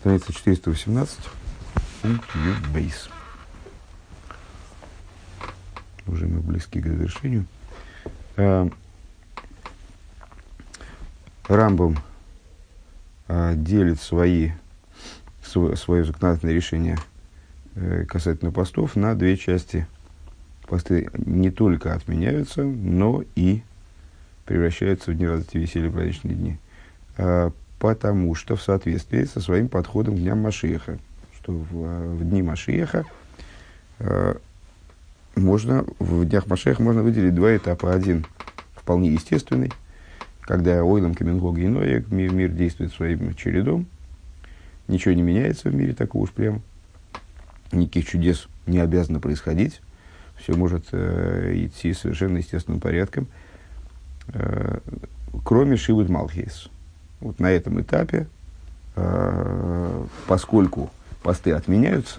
Страница 418. Пункт Бейс. Уже мы близки к завершению. А, Рамбом а, делит свои, свое законодательное решение э, касательно постов на две части. Посты не только отменяются, но и превращаются в дни радости, веселья, праздничные дни. Потому что в соответствии со своим подходом к дням Машиеха, что в, э, в дни Машиеха э, можно, в днях Машиеха можно выделить два этапа. Один вполне естественный, когда ойлом Каменгога и Ноя мир, мир действует своим чередом, ничего не меняется в мире такого уж прям, никаких чудес не обязано происходить, все может э, идти совершенно естественным порядком, э, кроме Шивут Малхейс – вот на этом этапе, э, поскольку посты отменяются,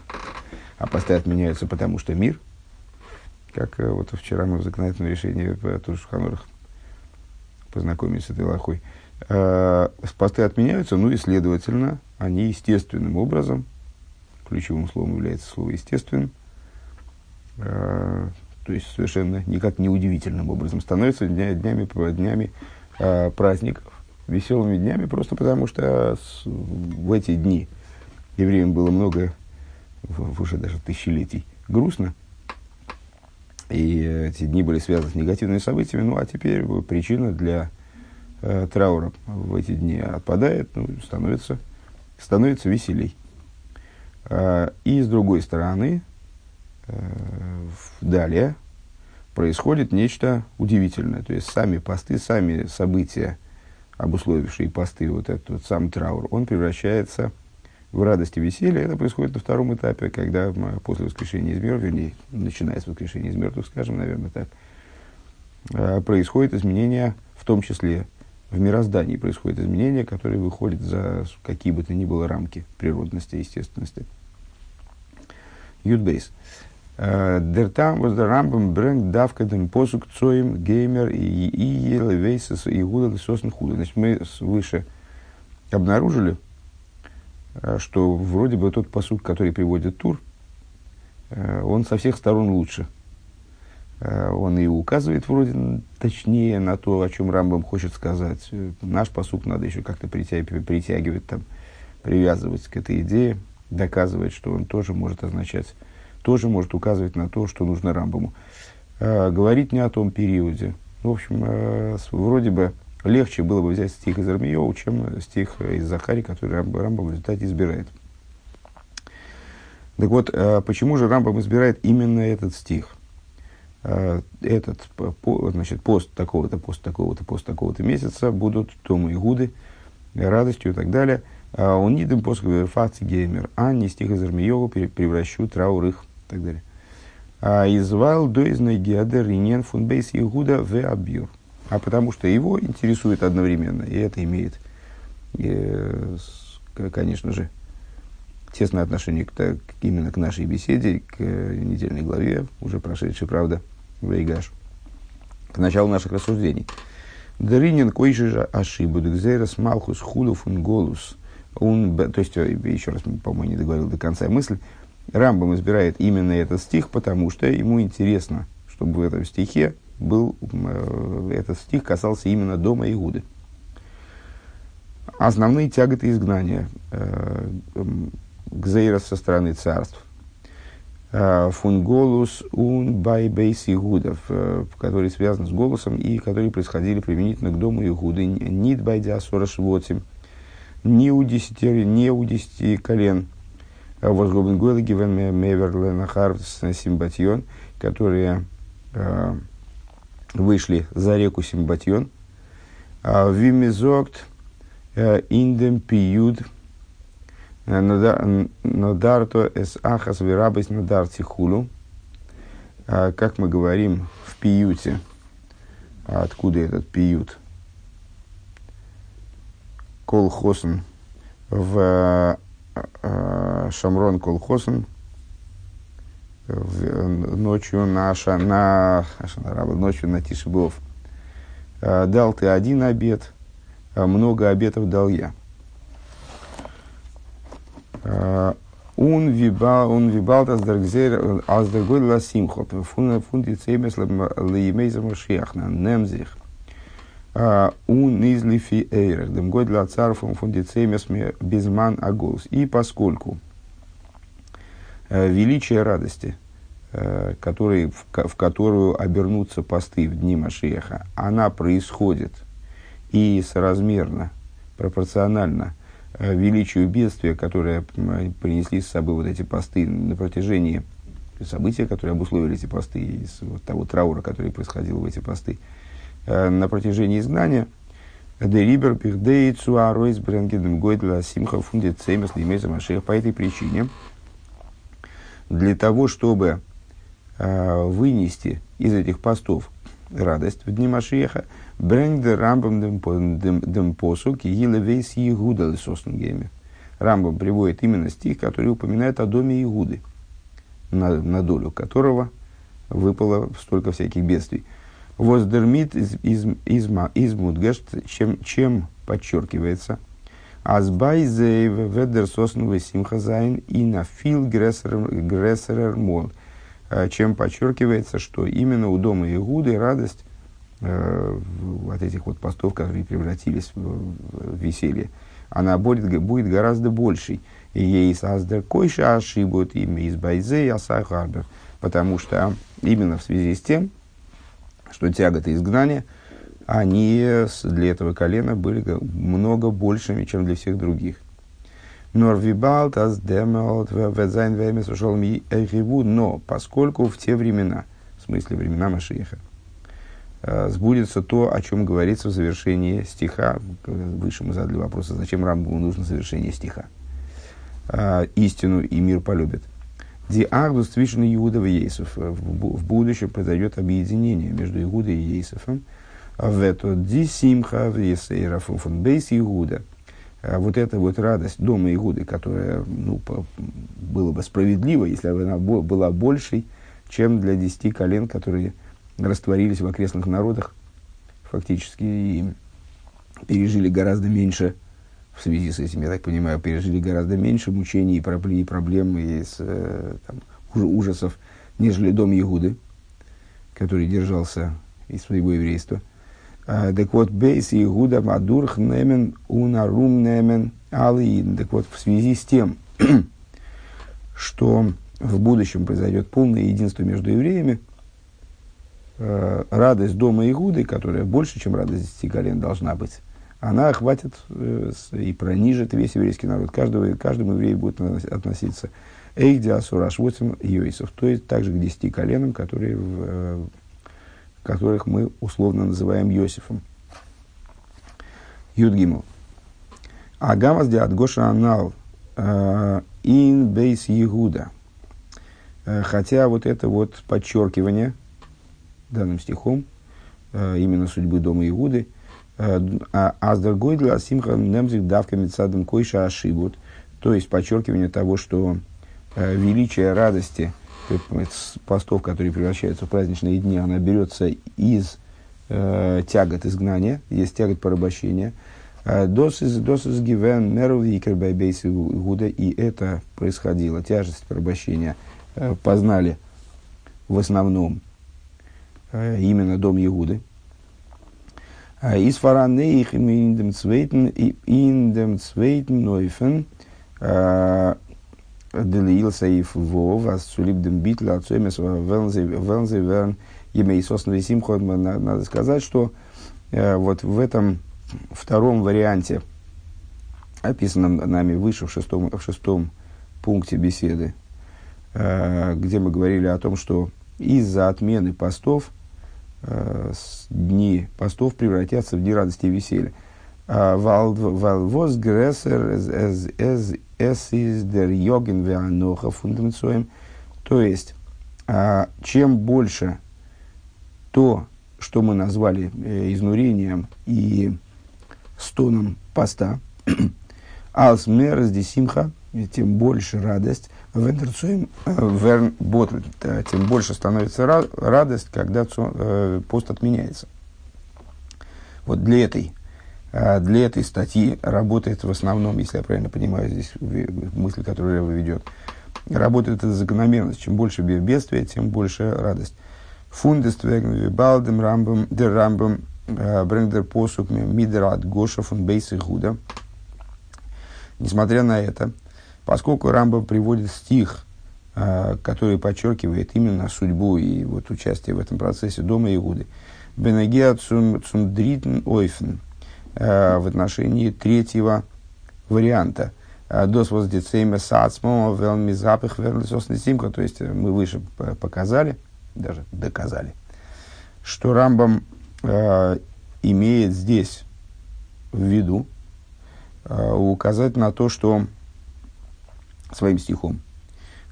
а посты отменяются потому, что мир, как э, вот вчера мы в законодательном решении в Туршуханорах познакомились с этой лохой, э, посты отменяются, ну и, следовательно, они естественным образом, ключевым словом является слово естественным, э, то есть совершенно никак не удивительным образом становятся дня, днями, днями э, праздников, веселыми днями, просто потому что в эти дни евреям было много, уже даже тысячелетий, грустно. И эти дни были связаны с негативными событиями. Ну, а теперь причина для э, траура в эти дни отпадает, ну, становится, становится веселей. Э, и с другой стороны, э, далее происходит нечто удивительное. То есть сами посты, сами события – обусловившие посты, вот этот вот сам траур, он превращается в радость и веселье. Это происходит на втором этапе, когда после воскрешения из мертвых, вернее, начиная с воскрешения из мертвых, скажем, наверное, так, а, происходит изменение, в том числе в мироздании происходит изменение, которое выходит за какие бы то ни было рамки природности естественности. Юдбейс. Der там was der Rambam bringt давка den посук цоим геймер и и елевейсес и гуда сосн худа. Значит, мы выше обнаружили, э, что вроде бы тот посуд, который приводит Тур, э, он со всех сторон лучше. Э, он и указывает вроде точнее на то, о чем Рамбам хочет сказать. Наш посуд надо еще как-то притягивать, притягивать там, привязывать к этой идее, доказывать, что он тоже может означать тоже может указывать на то, что нужно Рамбаму. Э, говорить не о том периоде. В общем, э, вроде бы легче было бы взять стих из Армиева, чем стих из Захари, который Рамбам в результате избирает. Так вот, э, почему же Рамбам избирает именно этот стих? Этот значит, пост такого-то, пост такого-то, пост такого-то месяца будут Тома и Гуды, радостью и так далее. А он не дым после геймер, а не стих из Армиева превращу траур их так далее. А извал доизной геадер инен фунбейс Игуда в абьюр. А потому что его интересует одновременно, и это имеет, э, конечно же, тесное отношение к, так, именно к нашей беседе, к недельной главе, уже прошедшей, правда, в Эйгаш, к началу наших рассуждений. Дринин койши ошибу, декзерас малхус хулов голус. Он, то есть, э, еще раз, по-моему, не договорил до конца мысль. Рамбам избирает именно этот стих, потому что ему интересно, чтобы в этом стихе был, э, этот стих касался именно дома Иуды. Основные тяготы изгнания э, Гзейрос со стороны царств. Э, Фунголус ун бай бейс Игудов, э, который связан с голосом и которые происходили применительно к дому Игуды. Нид байдя сорашвотим, не у десяти, не у десяти колен – возгубен гойлы гивен мевер нахар симбатьон, которые э, вышли за реку Симбатьон. Вимизокт индем пиюд надарто эс ахас вирабис надар тихулу. Как мы говорим в пиюте, откуда этот пиют? Колхосен в Э, Шамрон Колхосен ночью на, ша, на, ночью на Тишебов. Э, дал ты один обед, а много обетов дал я. Он вибал, он вибал аздергзер, аздергой ла симхот, фунди цемес леймейза машиахна, немзих. Он из лифи эйрах, год ла царфом фунди цемес безман агулс. И поскольку величие радости, который, в, в которую обернутся посты в дни Машиеха, она происходит и соразмерно, пропорционально – Э, величию бедствия, которое принесли с собой вот эти посты на протяжении события, которые обусловили эти посты, из вот того траура, который происходил в эти посты, э, на протяжении изгнания, Дерибер пихдей цуаройс бренгедем гойдла симха фунди цемес лимейза машех. По этой причине, для того, чтобы э, вынести из этих постов радость в дни Машиаха, ברענגט Рамбам דעם פסוק יהיה לבית יהודה לששון ולשמחה. Рамбам приводит именно стих, который упоминает о доме Йегуды, на, на долю которого выпало столько всяких бедствий. וואָס דערמיט איז, איז, איז, איז מודגש, чем, чем подчеркивается, Азбайзейв ведер сосновый симхазайн и на фил грессерер мол. Чем подчеркивается, что именно у дома Игуды радость э, от этих вот постов, которые превратились в, веселье, она будет, будет гораздо большей. И ей создер койша ошибут имя из байзе асахарбер. Потому что именно в связи с тем, что тяготы изгнания, они для этого колена были много большими, чем для всех других. Норвибалт, аздемалт, ведзайн вемес ми но поскольку в те времена, в смысле времена Машиеха, Э, сбудется то, о чем говорится в завершении стиха. Выше мы задали вопрос, а зачем Рамбу нужно завершение стиха. Э, истину и мир полюбит. Ди Агдус Твишин Иуда и Ейсов. В будущем произойдет объединение между Иудой и Ейсофом. В это Ди Симха в Есейрафу фон Бейс Иуда. Э, вот эта вот радость дома Игуды, которая ну, по, было бы справедливо, если бы она была большей, чем для десяти колен, которые растворились в окрестных народах фактически и пережили гораздо меньше в связи с этим, я так понимаю, пережили гораздо меньше мучений и проблем и с, э, там, ужасов, нежели дом Егуды, который держался из своего еврейства. Так вот, Бейс Егуда Мадурх Немен Унарум Немен Алиин. Так вот, в связи с тем, что в будущем произойдет полное единство между евреями, э, радость дома Игуды, которая больше, чем радость десяти колен должна быть, она охватит э, и пронижит весь еврейский народ. Каждого, каждому еврею будет относиться Эйхди Асураш Восем Йойсов, то есть также к десяти коленам, которые, в, э, которых мы условно называем Йосифом. Юдгимл. Агамас диат Гоша Анал э, ин бейс Егуда. Э, хотя вот это вот подчеркивание – данным стихом, э, именно судьбы дома Иуды. А Аздер Гойдла Симха Немзик Давка Мецадом Койша Ашибут. То есть подчеркивание того, что величие радости постов, которые превращаются в праздничные дни, она берется из э, тягот изгнания, есть тягот порабощения. Дос из дос из гивен меру байбейс Игуда, и это происходило, тяжесть порабощения познали в основном Э, именно дом Иуды. Э, из фараны их dem zweiten, in dem zweiten Neufen, Делиил Саиф Во, вас сулиб дем битла, отцемес, велнзе верн, имя Иисусного Симхот, надо сказать, что э, вот в этом втором варианте, описанном нами выше в шестом, в шестом пункте беседы, где мы говорили о том, что из-за отмены постов – Э, дни постов превратятся в дни радости и веселья. А, Валвоз грессер эс из дер йоген веаноха фундамцоем. То есть, а, чем больше то, что мы назвали э, изнурением и стоном поста, алсмер десимха, тем больше радость, Вентерцуем верн ботл, тем больше становится радость, когда э, пост отменяется. Вот для этой для этой статьи работает в основном, если я правильно понимаю здесь мысль, которую Рэва ведет, работает эта закономерность. Чем больше бедствия, тем больше радость. Фундествеген, балдем, рамбом, дер рамбом, э, брэнгдер посук, мидер гоша фун бейс и гуда. Несмотря на это, поскольку Рамбам приводит стих, э, который подчеркивает именно судьбу и вот участие в этом процессе дома Иуды, Бенегеа цундритн ойфен – Э, в отношении третьего варианта. Э, Дос воздицейме сацмо велми запах симка. То есть э, мы выше показали, даже доказали, что Рамбам э, имеет здесь в виду э, указать на то, что своим стихом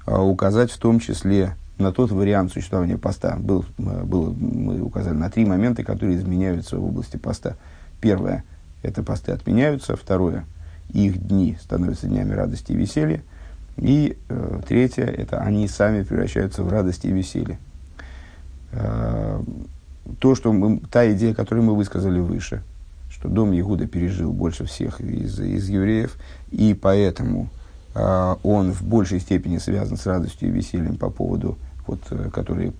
э, указать в том числе на тот вариант существования поста. Был, был, мы указали на три момента, которые изменяются в области поста. Первое – это посты отменяются. Второе – их дни становятся днями радости и веселья. И э, третье – это они сами превращаются в радость и веселье. Э, то, что мы, та идея, которую мы высказали выше, что дом Иуда пережил больше всех из, из евреев, и поэтому э, он в большей степени связан с радостью и весельем по поводу, вот, э, которые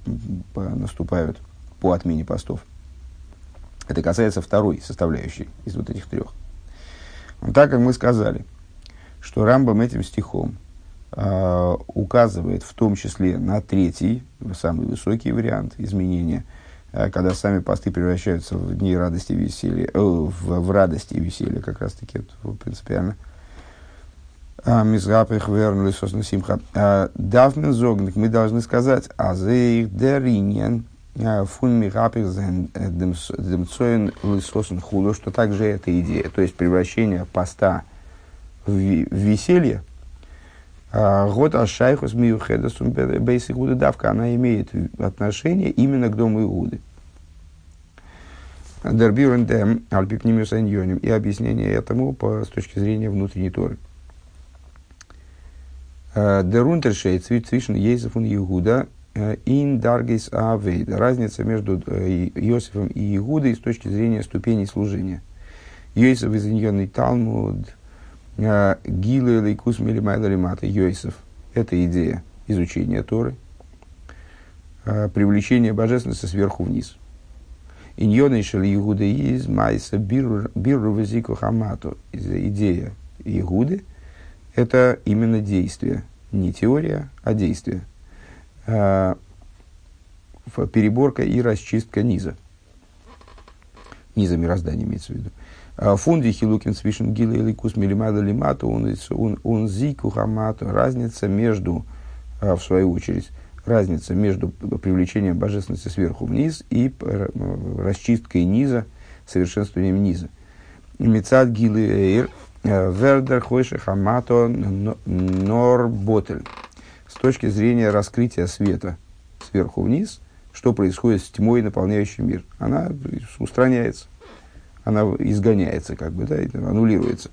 по, наступают по отмене постов. Это касается второй составляющей из вот этих трех. Так как мы сказали, что Рамбам этим стихом э, указывает в том числе на третий, самый высокий вариант изменения, э, когда сами посты превращаются в дни радости и веселья, э, в, в радости и веселье, как раз таки, это принципиально. Мизгапых вернули симха. Давмен зогник, мы должны сказать, а за их дериньен, фун мигапизен демцоин лысосен хулу, что также эта идея, то есть превращение поста в веселье, год ашайхус миюхедасум бейс Игуды давка, она имеет отношение именно к дому Игуды. Дербюрен дем альпипнимиус и объяснение этому по, с точки зрения внутренней торы. דער אונטערשייד צווישן יוסף און יהודה אין דרגות עבודה. Разница между э, Иосифом и Игудой с точки зрения ступеней служения. יוסף איז ענין התלמוד, э, גילוי אלקות מלמעלה למטה. Йосиф – это идея изучения Торы, э, привлечение божественности сверху вниз. ענינו של יהודה איז מעשה בירור וזיכוך המטה. Идея Игуды – это именно действие, не теория, а действие – переборка и расчистка низа. Низа мироздания имеется в виду. А, Фунди хилукин свишен гила или кус милимада лимату, он, он зику хамату. Разница между, а, в свою очередь, разница между привлечением божественности сверху вниз и э, расчисткой низа, совершенствованием низа. Мецад гилы эйр, э, вердер хойши хамато норботель с точки зрения раскрытия света сверху вниз, что происходит с тьмой, наполняющей мир. Она устраняется, она изгоняется, как бы, да, аннулируется.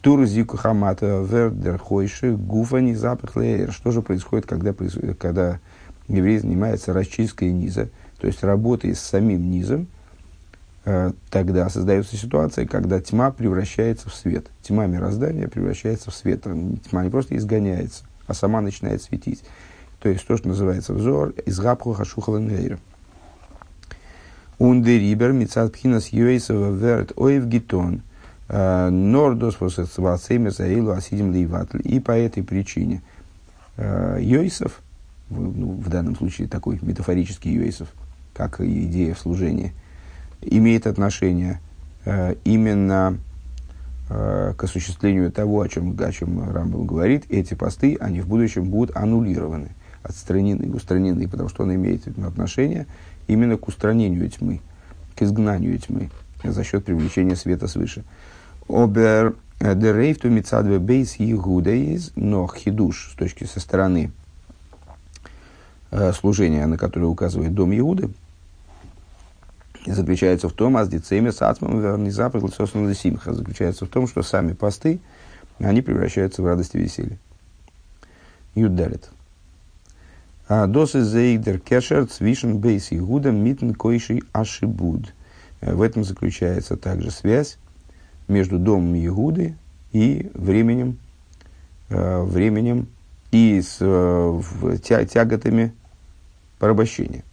Тур зику хамата вердер хойши гуфани запах. Что же происходит, когда, когда еврей занимается расчисткой низа, то есть работой с самим низом, э, тогда создается ситуация, когда тьма превращается в свет. Тьма мироздания превращается в свет. Тьма не просто изгоняется, а сама начинает светить. То есть то, что называется взор, из гапху хашухала нейра. Ундерибер мицат пхинас юэйсова верт оев гитон э, нордос восэцвацейме заилу асидим лейватль. И по этой причине э, Йойсов, ну, в данном случае такой метафорический Йойсов, как идея в служении, имеет отношение э, именно к осуществлению того, о чем, о чем Рамбам говорит, эти посты, они в будущем будут аннулированы, отстранены, устранены, потому что он имеет отношение именно к устранению тьмы, к изгнанию тьмы за счет привлечения света свыше. Обер э, дерейфту мицадве бейс егудеиз, но хидуш с точки со стороны э, служения, на которое указывает дом Иуды, заключается в том, аз дицеме сацмам вернизапах симха, заключается в том, что сами посты, они превращаются в радость и веселье. Юдалит. А досы зейдер кешер цвишен бейс игуда митн койший ашибуд. В этом заключается также связь между домом Иуды и временем, э, временем и с э, тяготами порабощения.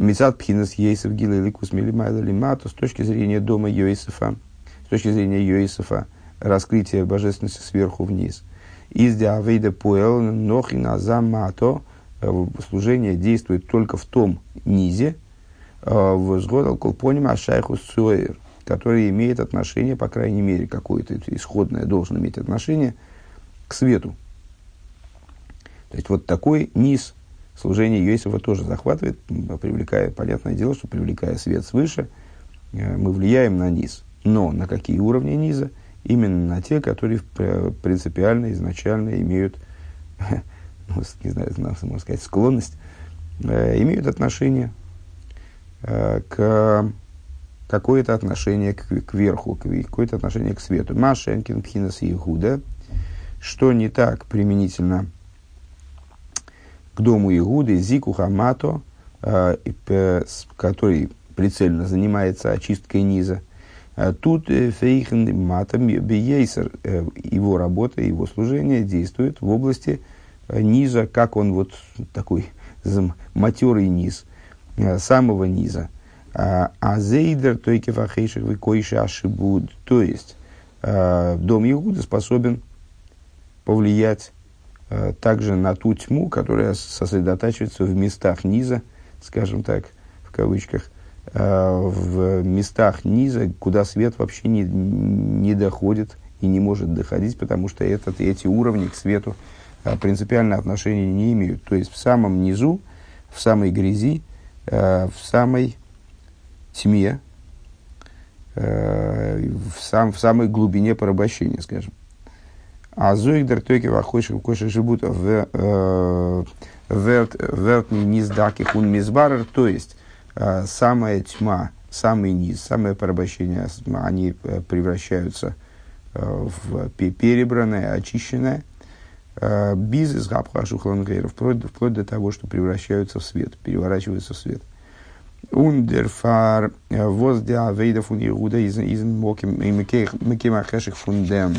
Мецат пхинас Ейсов Гила Ликус Милимайла Лимату с точки зрения дома Йосифа, с точки зрения Йосифа, раскрытие божественности сверху вниз. Из Диавейда Пуэл Нохина Замато э, служение действует только в том низе, возгодал колпоним ашайху суэр, который имеет отношение, по крайней мере, какое-то исходное должен иметь отношение к свету. То есть вот такой низ служения Йосифа тоже захватывает, привлекая, понятное дело, что привлекая свет свыше, э, мы влияем на низ. Но на какие уровни низа? Именно на те, которые принципиально, изначально имеют, ну, не знаю, можно сказать, склонность, э, имеют отношение Э, к какое-то отношение к, к верху, какое-то отношение к свету. Машенкин Пхинас Игуда, что не так применительно к дому Игуды, Зику Хамато, э, который прицельно занимается очисткой низа. Э, тут Фейхен Матам Бейсер, его работа, его служение действует в области низа, как он вот такой матерый низ – Э, самого низа. А, а зейдер тойки фахейших выкойши ашибуд. То есть, э, дом Иуда способен повлиять э, также на ту тьму, которая сосредотачивается в местах низа, скажем так, в кавычках, в местах низа, куда свет вообще не, не доходит и не может доходить, потому что этот, эти уровни к свету принципиально отношения не имеют. То есть в самом низу, в самой грязи, Э, в самой тьме, э, в, сам, в самой глубине порабощения, скажем. А зоигдер токи вахойших коши живут в э, вертный низ даки хун мизбарер, то есть самая тьма, самый низ, самое порабощение, они превращаются в перебранное, очищенное, Э, Бизнес гапхашу вплоть, вплоть до того, что превращаются в свет, переворачиваются в свет. Ундерфар э, воздя вейда фун Иуда из мекемахеших фундем.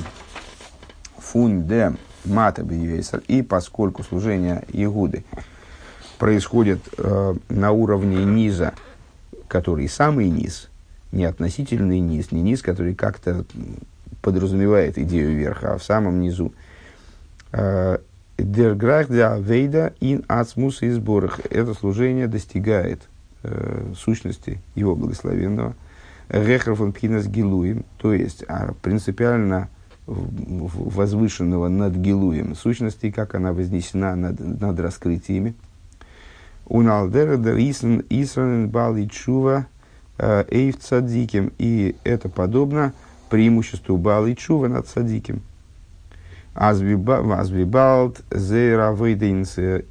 Фундем мата И поскольку служение Иуды происходит э, на уровне низа, который самый низ, не относительный низ, не низ, который как-то подразумевает идею верха, а в самом низу – Дерграх для Вейда ин ацмус и сборах. Это служение достигает э, сущности его благословенного. Рехар фон Пхинас Гилуем, то есть а, принципиально возвышенного над Гилуем сущности, как она вознесена над, над раскрытиями. Уналдера дер Исран Бали Чува э, Эйв Цадиким. И это подобно преимуществу Бали Чува над Цадиким. Азвибалт зейра выйденс э,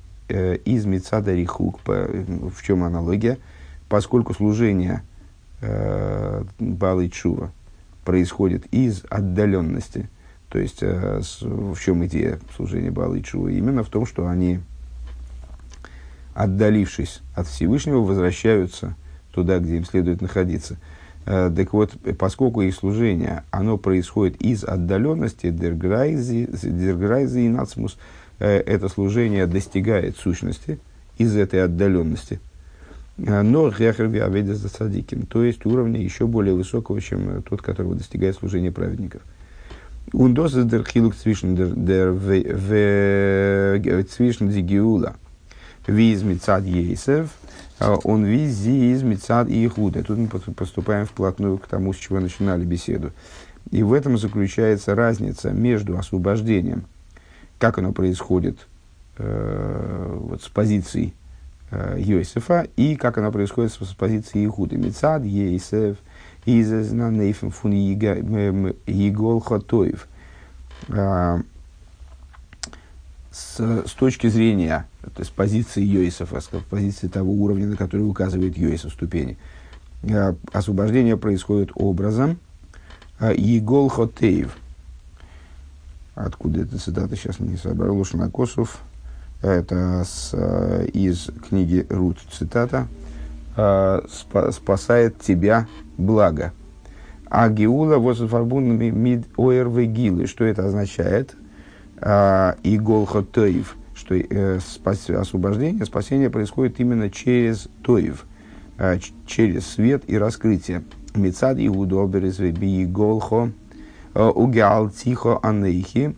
из Мицада Рихук. В чем аналогия? Поскольку служение э, Чува происходит из отдаленности, то есть э, в чем идея служения Балы Чува? Именно в том, что они, отдалившись от Всевышнего, возвращаются туда, где им следует находиться – Э, так вот, поскольку их служение, оно происходит из отдаленности, дерграйзи и нацмус, э, это служение достигает сущности из этой отдаленности. Э, но рехерви аведа за садиким, то есть уровня еще более высокого, чем тот, которого достигает служение праведников. Ундос дер хилук цвишн дер цвишн дигиула. Виз мицад ейсев, а, он визи из Мецад и Ихуда. Тут мы поступаем вплотную к тому, с чего начинали беседу. И в этом заключается разница между освобождением, как оно происходит э, вот, с позиции э, Йосифа, и как оно происходит с, позиции Ихуда. Мецад, Ейсев, Изезнанейфен фун Егол Хотоев. А, с, с точки зрения то есть позиции Йосифа, с позиции того уровня, на который указывает Йосиф ступени. Э, освобождение происходит образом э, Егол Хотеев. Откуда эта цитата, сейчас не собрал, Лушнакосов. Это с, э, из книги Рут цитата. «Спасает тебя благо». А Геула возфарбун мид гилы. Что это означает? А, и голхо тоев, что э, освобождение, спасение происходит именно через тоев, э, через свет и раскрытие. Мецад Иуду оберезве би голхо э, угиал тихо анейхи.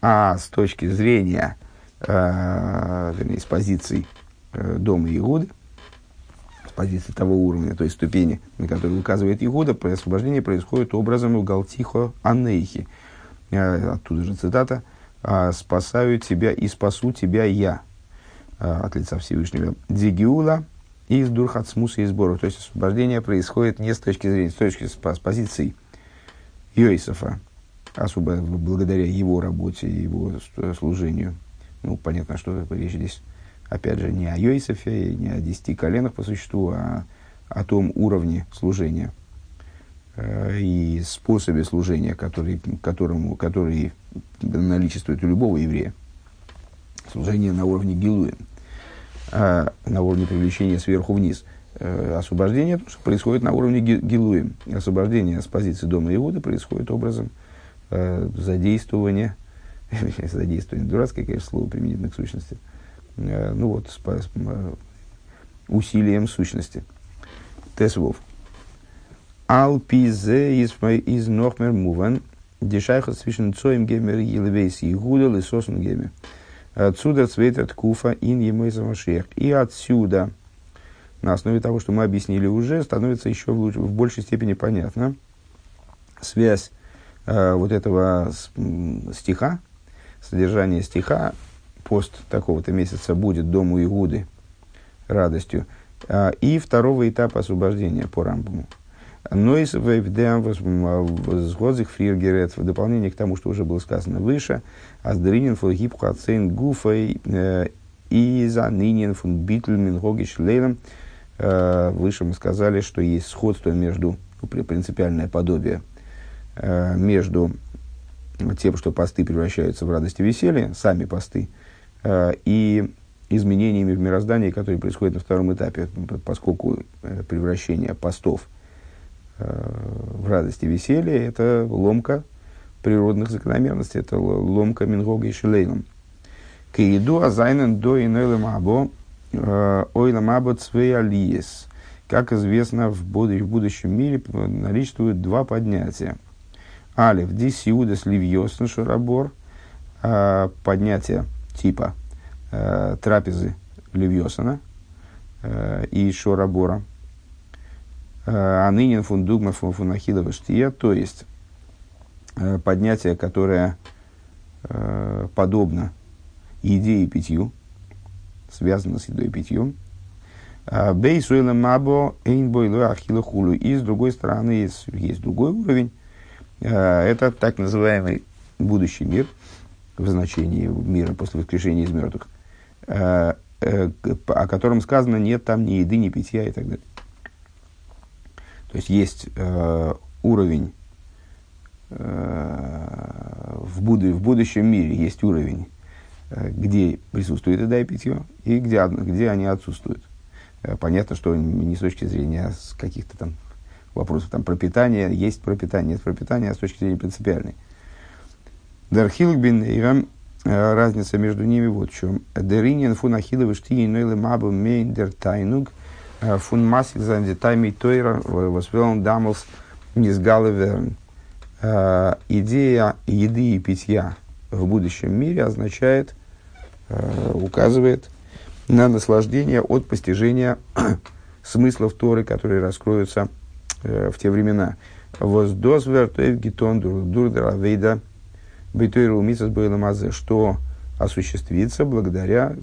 А с точки зрения, э, вернее, с позиции э, дома Иуды, с позиции того уровня, то есть ступени, на который указывает Игуда, освобождение происходит образом Галтихо Анейхи. Э, оттуда же цитата. «А «Спасаю тебя и спасу тебя я» э, от лица Всевышнего. Дигиула из Дурхацмуса и сборов. То есть освобождение происходит не с точки зрения, с точки с, с позиции Йосифа, особо благодаря его работе и его служению. Ну, понятно, что речь здесь опять же, не о Йосифе, не о десяти коленах по существу, а о том уровне служения э, и способе служения, который, которому, который наличествует у любого еврея. Служение на уровне гилуем, а на уровне привлечения сверху вниз. Э, освобождение происходит на уровне гилуем. Освобождение с позиции дома Иуда происходит образом э, задействования, задействования, дурацкое, конечно, слово применительно к сущности – Э, ну вот, с, с, усилием сущности. Тесвов. Ал пизе из, из нохмер муван, дешайха свischen цоем гемер елвейс игуда лисосен гемер. Отсюда цветет куфа ин ему И отсюда, на основе того, что мы объяснили уже, становится еще в, луч, в большей степени понятно связь э, вот этого с, стиха, содержание стиха пост такого-то месяца будет дому Игуды радостью. А, и второго этапа освобождения по Рамбаму. Но и возгозих фриргерет в дополнение к тому, что уже было сказано выше, аздринин флгиб хацейн гуфой э, и за нынен фун битль мингогиш лейлом. Э, выше мы сказали, что есть сходство между, ну, принципиальное подобие э, между тем, что посты превращаются в радость и веселье, сами посты, Э, и изменениями в мироздании, которые происходят на втором этапе, поскольку э, превращение постов э, в радость и веселье – это ломка природных закономерностей, это ломка Мингога и Шилейном. Киеду азайнен до инойлем або ойлем або цвеалиес. Как известно, в, будущем мире наличествуют два поднятия. Алиф, дисиудас ливьосн шарабор, поднятие типа э, трапезы Левьосона э, и Шорабора, э, а ныне фундугма фунахилова штия, то есть поднятие, которое подобно еде и питью, связано с едой и питьем. А, Бейсуэла мабо эйнбойлу ахила хулу. И с другой стороны есть, есть другой уровень. Э, это так называемый будущий мир – в значении мира после воскрешения из мертвых, э, э, о котором сказано нет там ни еды, ни питья и так далее. То есть есть уровень в, буд в будущем мире есть уровень, где присутствует еда и питье, и где, где они отсутствуют. Понятно, что не с точки зрения каких-то там вопросов там, пропитания, есть пропитание, нет пропитания, а с точки зрения принципиальной. Дархилбин и разница между ними вот в чем. Деринин фун ахиловы штии нойлы мабу мейн дер тайнуг фун масик за детайми тойра воспелон дамлс низгалеверн. Идея еды и питья в будущем мире означает, указывает на наслаждение от постижения смыслов Торы, которые раскроются в те времена. Воздозвер тоев гитон дурдер авейда – Бейтойру Мисас Байламазе, что осуществится благодаря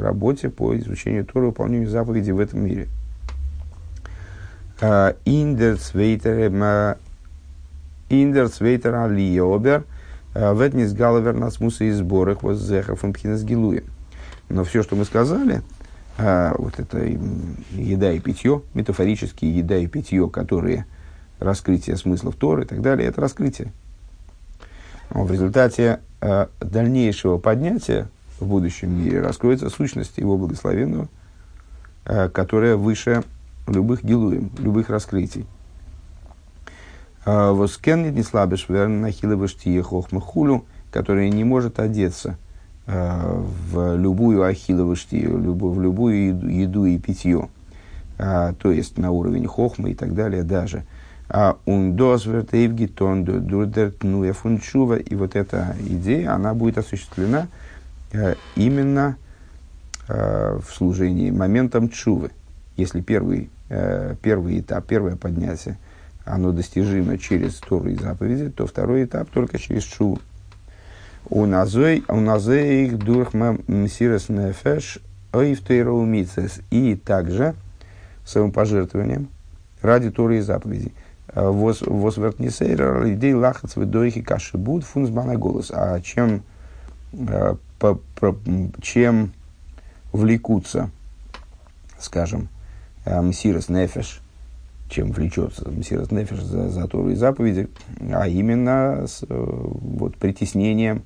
работе по изучению Тора, выполнению заповедей в этом мире. А, Индерцвейтер Алиобер Ветнис Гаlavер Насмуса и сборах вот Зехов Гилуем. Но все, что мы сказали, а, вот это еда и питье, метафорические еда и питье, которые раскрытие смыслов Торы и так далее, это раскрытие в результате э, дальнейшего поднятия в будущем мире раскроется сущность его благословенного, э, которая выше любых гилуем, любых раскрытий. Воскеннит не слабыш нахилываешь тие хохма хулю, которая не может одеться в любую ахилову штию, в любую еду, и питье, то есть на уровень хохма и так далее даже. А фунчува, и вот эта идея, она будет осуществлена именно в служении моментом чувы. Если первый, первый этап, первое поднятие – оно достижимо через Тору и заповеди, то второй этап только через Шу. У назой, у назой их дурхма мсирас нефеш ойфтейроумицес. И также своим пожертвованием ради Торы и заповедей. Возвертнисейра идей лахац выдойхи каши буд фунзбана голос. А чем, э, по, по, чем влекутся, скажем, э, мсирас нефеш, чем влечется Мессирас Нефиш за, за Тору и заповеди, а именно с э, вот, притеснением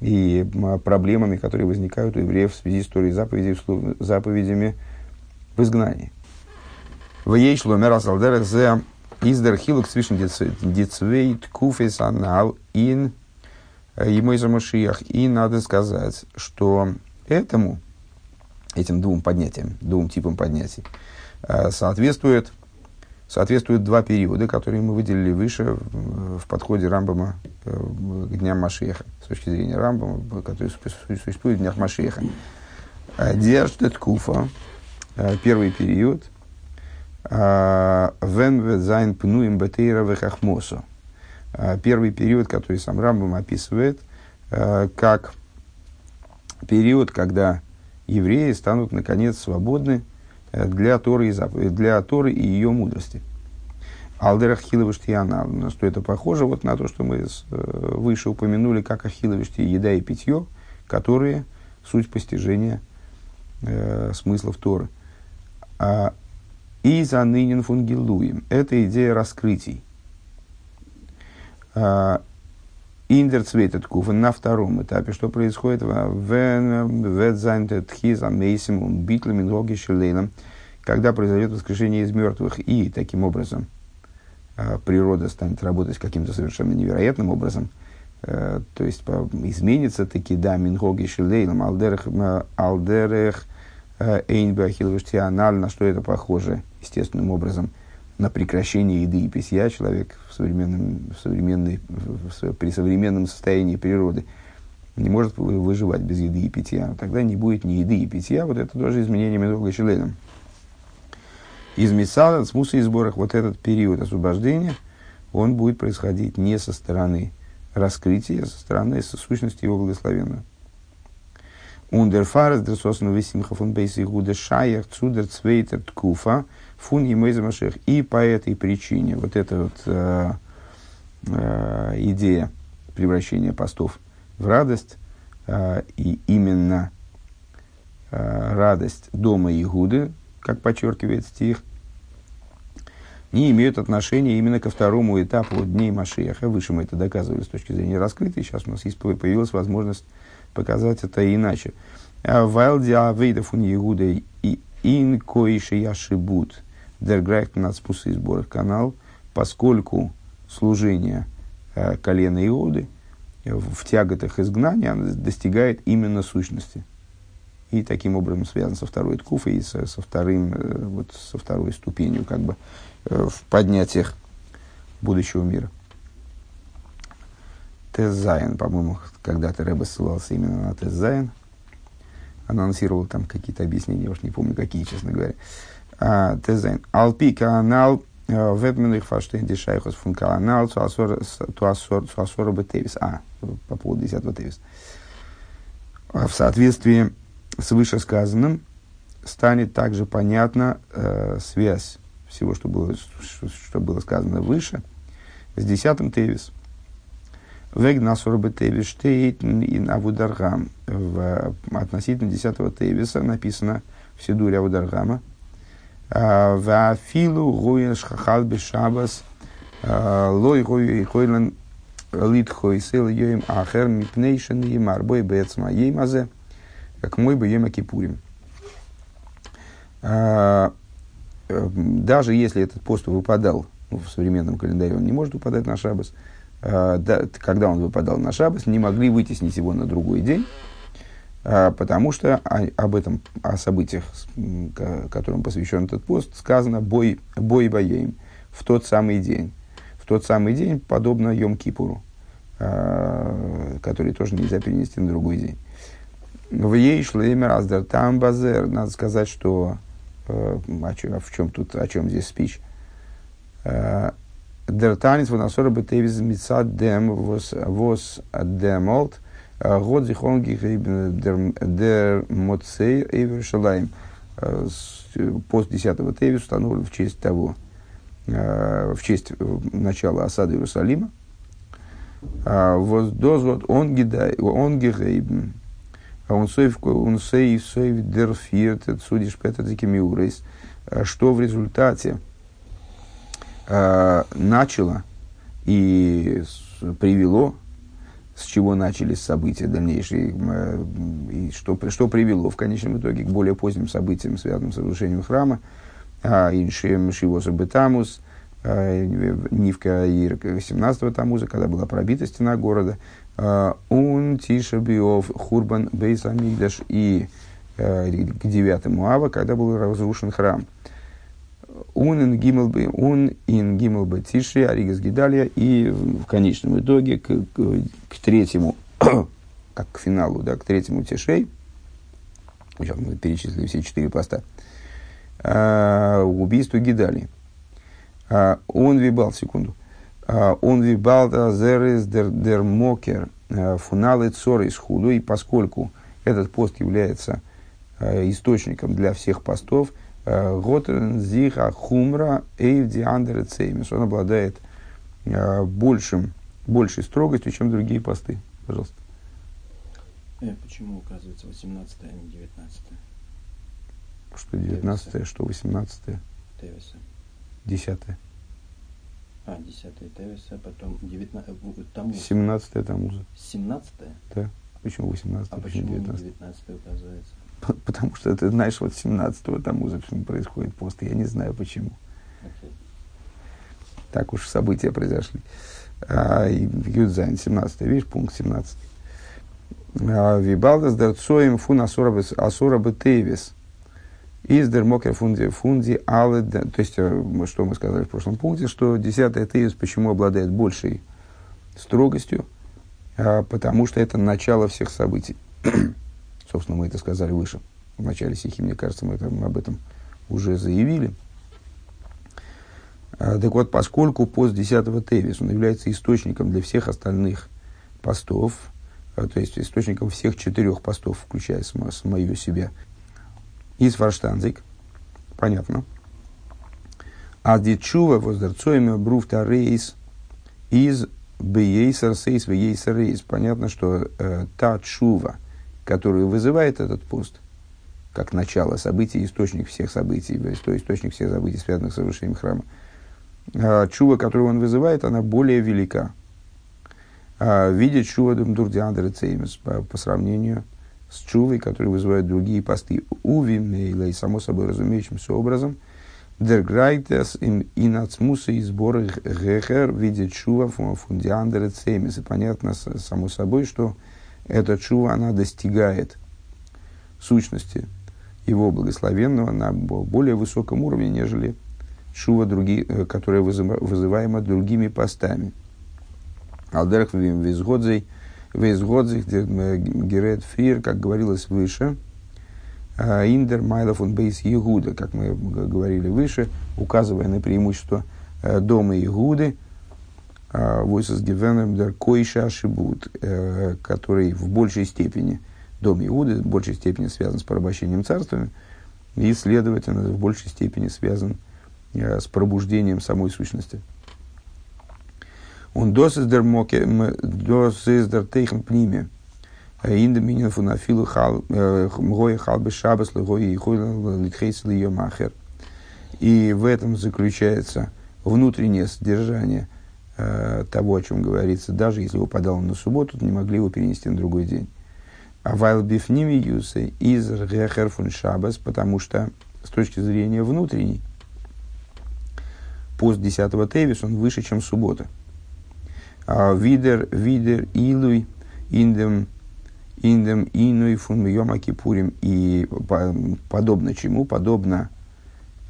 и проблемами, которые возникают у евреев в связи с Торой и заповедями, в изгнании. В ей шло мерасалдерах за издер хилук свишен дицвейт куфес анал ин ему из Машиях. И надо сказать, что этому, этим двум поднятиям, двум типам поднятий, э, соответствует соответствуют два периода, которые мы выделили выше в, подходе Рамбама э, к дням Машеха, с точки зрения Рамбама, который существует в днях Машеха. Э, Держит Куфа, э, первый период, Вен Зайн Пнуим Бетейра Вехахмосо. Первый период, который сам Рамбам описывает, как период, когда евреи станут наконец свободны для Торы и заповеди, для Торы и ее мудрости. Алдер Ахиловыштиана, что это похоже вот на то, что мы э, выше упомянули, как Ахиловышти еда и питье, которые суть постижения э, смыслов Торы. А, и за нынен фунгилуем. Это идея раскрытий. А, Индерцвейтед куфен на втором этапе, что происходит? В когда произойдет воскрешение из мертвых, и таким образом а, природа станет работать каким-то совершенно невероятным образом, э, то есть изменится таки, да, мингоги шилейлом, алдерех, алдерех эйнбахилваштианаль, на что это похоже, естественным образом – на прекращение еды и питья человек в современном, в современной, в, при современном состоянии природы не может выживать без еды и питья. Тогда не будет ни еды и питья. Вот это тоже изменение Медога Челеном. Из Мисала, смуса и сборах, вот этот период освобождения, он будет происходить не со стороны раскрытия, а со стороны со сущности его благословенного. Ундерфарес дресосну висимхов он бейси гуда шаях цудер цвейтер ткуфа – фун и Машех. И по этой причине вот эта вот э, э, идея превращения постов в радость, э, и именно э, радость дома Игуды, как подчеркивает стих, не имеют отношения именно ко второму этапу дней Машеха. Выше мы это доказывали с точки зрения раскрытой. Сейчас у нас есть, появилась возможность показать это иначе. Вайлди авейдов у Игуда и ин коиши яшибут Дерграйхт Нацпуса и сборах канал, поскольку служение э, колена Иуды в тяготах изгнания достигает именно сущности. И таким образом связан со второй ткуфой и со, со, вторым, э, вот, со второй ступенью как бы, э, в поднятиях будущего мира. Тезайн, по-моему, когда-то Рэбе ссылался именно на Тезайн. Анонсировал там какие-то объяснения, я уж не помню, какие, честно говоря. Тезайн. Алпи канал вебменных фаштейн дешайхос фун канал туасора бетевис. А, по поводу десятого тевис. В соответствии с вышесказанным станет также понятна э, связь всего, что было, что было сказано выше, с десятым тевис. Вег насорбе тевис штейт ин авударгам. Относительно десятого тевиса написано в Сидуре Авударгама – Вафилу гуин шхахал бешабас лой хойлен лит хойсел йоим ахер мипнейшен емар бой бецма еймазе как мой бы ема кипурим. Даже если этот пост выпадал ну, в современном календаре он не может выпадать на шабас, а, да, когда он выпадал на шабас, не могли вытеснить его на другой день, а, потому что об этом, о событиях, которым посвящен этот пост, сказано «бой, бой боеем» в тот самый день. В тот самый день, подобно Йом-Кипуру, а, который тоже нельзя перенести на другой день. В ей шлемер аздер там базер. Надо сказать, что э, о чем, в чем тут, о чем здесь спич. Э, Дертанец выносора бетевиз мицад дем вос демолт год зихон дер моцей эвершалаем. Пост 10 Тевис установлен в честь того, в честь начала осады Иерусалима. Воздозвод он гигейбен он сейв, он сейв, сейв дерфирт, судишь петадикимиурейс, что в результате э, начало и привело, с чего начались события дальнейшие, э, и что, что привело в конечном итоге к более поздним событиям, связанным с разрушением храма, а, Иншем Шивоса Бетамус, э, Нивка Ир 18-го Тамуза, когда была пробита стена города, он тише биов хурбан бейс амигдаш и э, к девятому ава, когда был разрушен храм. Он ин гимел бы, он ин гимел бы тише, аригас гидалия, и в конечном итоге к, к, к третьему, как к финалу, да, к третьему тишей, сейчас мы перечислили все четыре поста, э, убийству Гидалии. Э, он вибал, секунду, а, он вибалда зерес дер мокер э, фуналы цоры из худу, и поскольку этот пост является э, источником для всех постов, э, Готрен зиха хумра эйвди андер цеймис. Он обладает большим, большей строгостью, чем другие посты. Пожалуйста. Э, почему указывается 18 а не 19 Что 19 что 18 Тевиса. 10 а, 10 Тевиса, потом 19 э, Тамуза. 17 Тамуза. 17 Да. Почему 18 А почему 19 19 указывается? Потому что ты знаешь, вот 17 Тамуза почему происходит пост. Я не знаю почему. Okay. Так уж события произошли. А, Юдзайн, 17 видишь, пункт 17. А, Вибалдас дарцоем фун асура бетевис. Из дермокер фунди, фунди але, то есть, э, что мы сказали в прошлом пункте, что десятый тезис почему обладает большей строгостью, а, потому что это начало всех событий. Собственно, мы это сказали выше, в начале стихи, мне кажется, мы это, об этом уже заявили. А, так вот, поскольку пост 10 Тевис, он является источником для всех остальных постов, а, то есть источником всех четырех постов, включая самое себя, из фарштанзик, понятно. А дичува воздерцоями бруфта рейс из бейсер сейс бейсер рейс. Понятно, что э, та чува, которую вызывает этот пост, как начало событий, источник всех событий, то источник всех событий, связанных с разрушением храма. Э, чува, которую он вызывает, она более велика. Э, видит чува дурдиандра цеймес по, по сравнению с чувой, которые вызывают другие посты. Уви мейлей, само собой разумеющимся образом, дерграйтес им инацмуса и сборы гехер видит чува фундиандера цемис. И понятно само собой, что эта чува, она достигает сущности его благословенного на более высоком уровне, нежели чува, другие, э, которая вызываема другими постами. Алдерх визгодзей – Вейсгодзих Герет Фрир, как говорилось выше, а, Индер Майлов он Бейс Егуда, как мы говорили выше, указывая на преимущество э, дома Егуды, Войсас Гивенем Дер Койша Шибут, э, который в большей степени, дом Иуды в большей степени связан с порабощением царствами, и, следовательно, в большей степени связан э, с пробуждением самой сущности. Он дос из дер моке, дос из дер тейхен пниме. In de minien van afilu гоя хал бы шабас лгоя и хуйла литхейс махер. И в этом заключается внутреннее содержание э, того, о чем говорится. Даже если выпадало на субботу, то не могли его перенести на другой день. А вайл бифними юсы из ргехер фун шабас, потому что с точки зрения внутренней, пост 10 Тевис, он выше, чем суббота. А, видер, видер, илуй, индем, индем, инуй, фун йома кипурим. И подобно чему? Подобно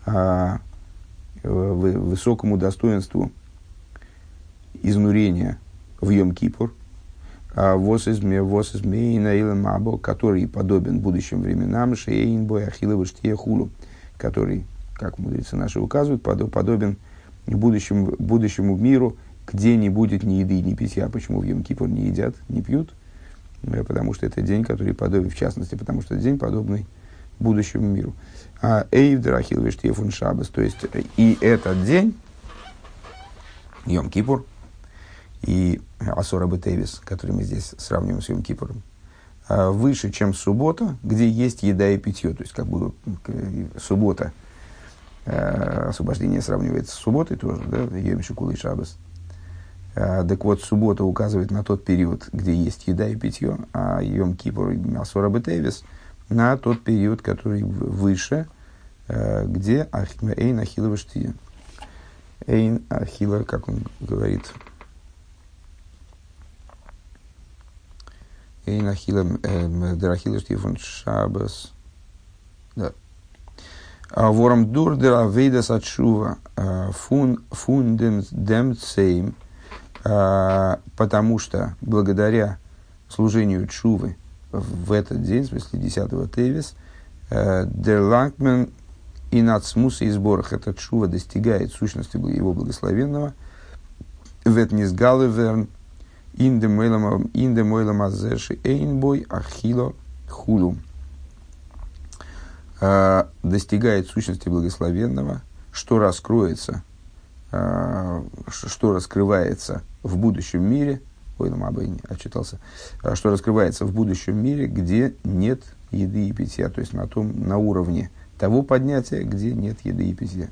а, высокому достоинству изнурения в Йом-Кипур, а, который подобен будущим временам, шейнбой ахилову хулу, который, как мудрецы наши указывают, подобен будущему, будущему миру, где не будет ни еды, ни питья. Почему в Йом-Кипур не едят, не пьют? Э, потому что это день, который подобен, в частности, потому что это день, подобный будущему миру. А Эйв Драхил Вештефун Шабас, то есть и этот день, Йом-Кипур, и Асора Бетевис, который мы здесь сравниваем с Йом-Кипуром, а, выше, чем суббота, где есть еда и питье. То есть, как бы суббота, э, освобождение сравнивается с субботой тоже, да, Йом Шикул и Шабас. А, так вот, суббота указывает на тот период, где есть еда и питье, а Йом Кипур и Асора Бетевис на тот период, который выше, э, где Эйн Ахила Ваштия. Эйн Ахила, как он говорит, Эйн Ахила Драхила Штифон Шабас. Да. Ворам дур дер авейдас отшува фун фундем дем цейм – потому что благодаря служению Чувы в этот день, в смысле 10-го Тевис, э, Дер Лангмен и нацмуса и сборах эта Чува достигает сущности его благословенного, Ветнизгалеверн, Индемойлам Азеши Эйнбой Ахило Хулу. Достигает сущности благословенного, что раскроется – а, что раскрывается в будущем мире, ой, ну, Мабы отчитался, а, что раскрывается в будущем мире, где нет еды и питья, то есть на, том, на уровне того поднятия, где нет еды и питья.